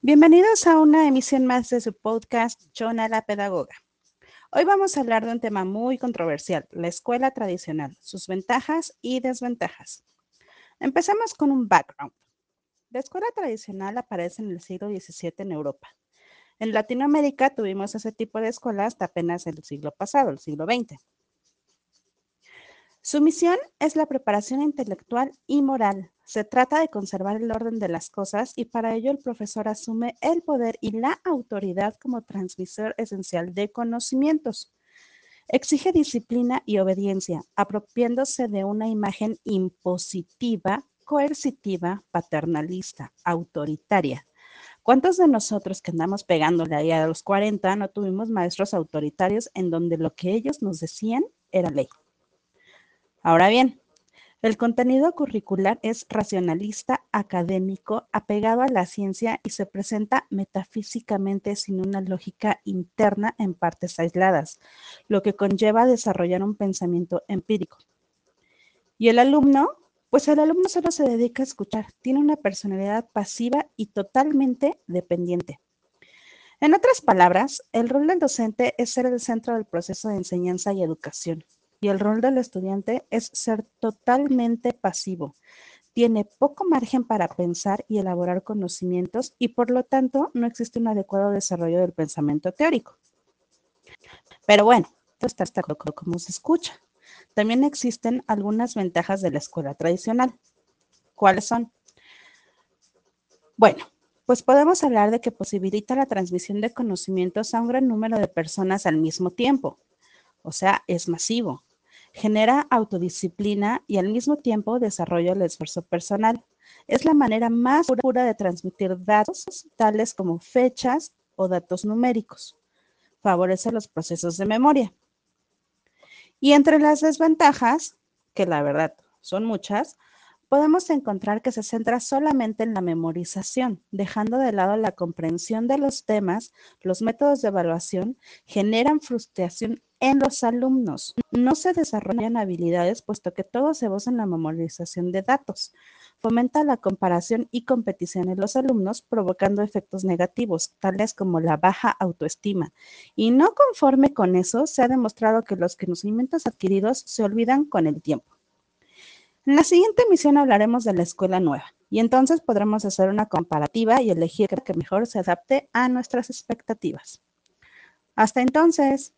Bienvenidos a una emisión más de su podcast Chona la Pedagoga. Hoy vamos a hablar de un tema muy controversial, la escuela tradicional, sus ventajas y desventajas. Empezamos con un background. La escuela tradicional aparece en el siglo XVII en Europa. En Latinoamérica tuvimos ese tipo de escuelas hasta apenas el siglo pasado, el siglo XX. Su misión es la preparación intelectual y moral. Se trata de conservar el orden de las cosas y para ello el profesor asume el poder y la autoridad como transmisor esencial de conocimientos. Exige disciplina y obediencia, apropiándose de una imagen impositiva, coercitiva, paternalista, autoritaria. ¿Cuántos de nosotros que andamos pegándole ahí a los 40 no tuvimos maestros autoritarios en donde lo que ellos nos decían era ley? Ahora bien, el contenido curricular es racionalista, académico, apegado a la ciencia y se presenta metafísicamente sin una lógica interna en partes aisladas, lo que conlleva desarrollar un pensamiento empírico. ¿Y el alumno? Pues el alumno solo se dedica a escuchar, tiene una personalidad pasiva y totalmente dependiente. En otras palabras, el rol del docente es ser el centro del proceso de enseñanza y educación y el rol del estudiante es ser totalmente pasivo. Tiene poco margen para pensar y elaborar conocimientos y por lo tanto no existe un adecuado desarrollo del pensamiento teórico. Pero bueno, esto está como se escucha. También existen algunas ventajas de la escuela tradicional. ¿Cuáles son? Bueno, pues podemos hablar de que posibilita la transmisión de conocimientos a un gran número de personas al mismo tiempo. O sea, es masivo genera autodisciplina y al mismo tiempo desarrolla el esfuerzo personal. Es la manera más pura de transmitir datos tales como fechas o datos numéricos. Favorece los procesos de memoria. Y entre las desventajas, que la verdad son muchas, podemos encontrar que se centra solamente en la memorización, dejando de lado la comprensión de los temas, los métodos de evaluación generan frustración en los alumnos. No se desarrollan habilidades puesto que todo se basa en la memorización de datos. Fomenta la comparación y competición en los alumnos, provocando efectos negativos, tales como la baja autoestima. Y no conforme con eso, se ha demostrado que los conocimientos adquiridos se olvidan con el tiempo. En la siguiente emisión hablaremos de la escuela nueva y entonces podremos hacer una comparativa y elegir que mejor se adapte a nuestras expectativas. Hasta entonces.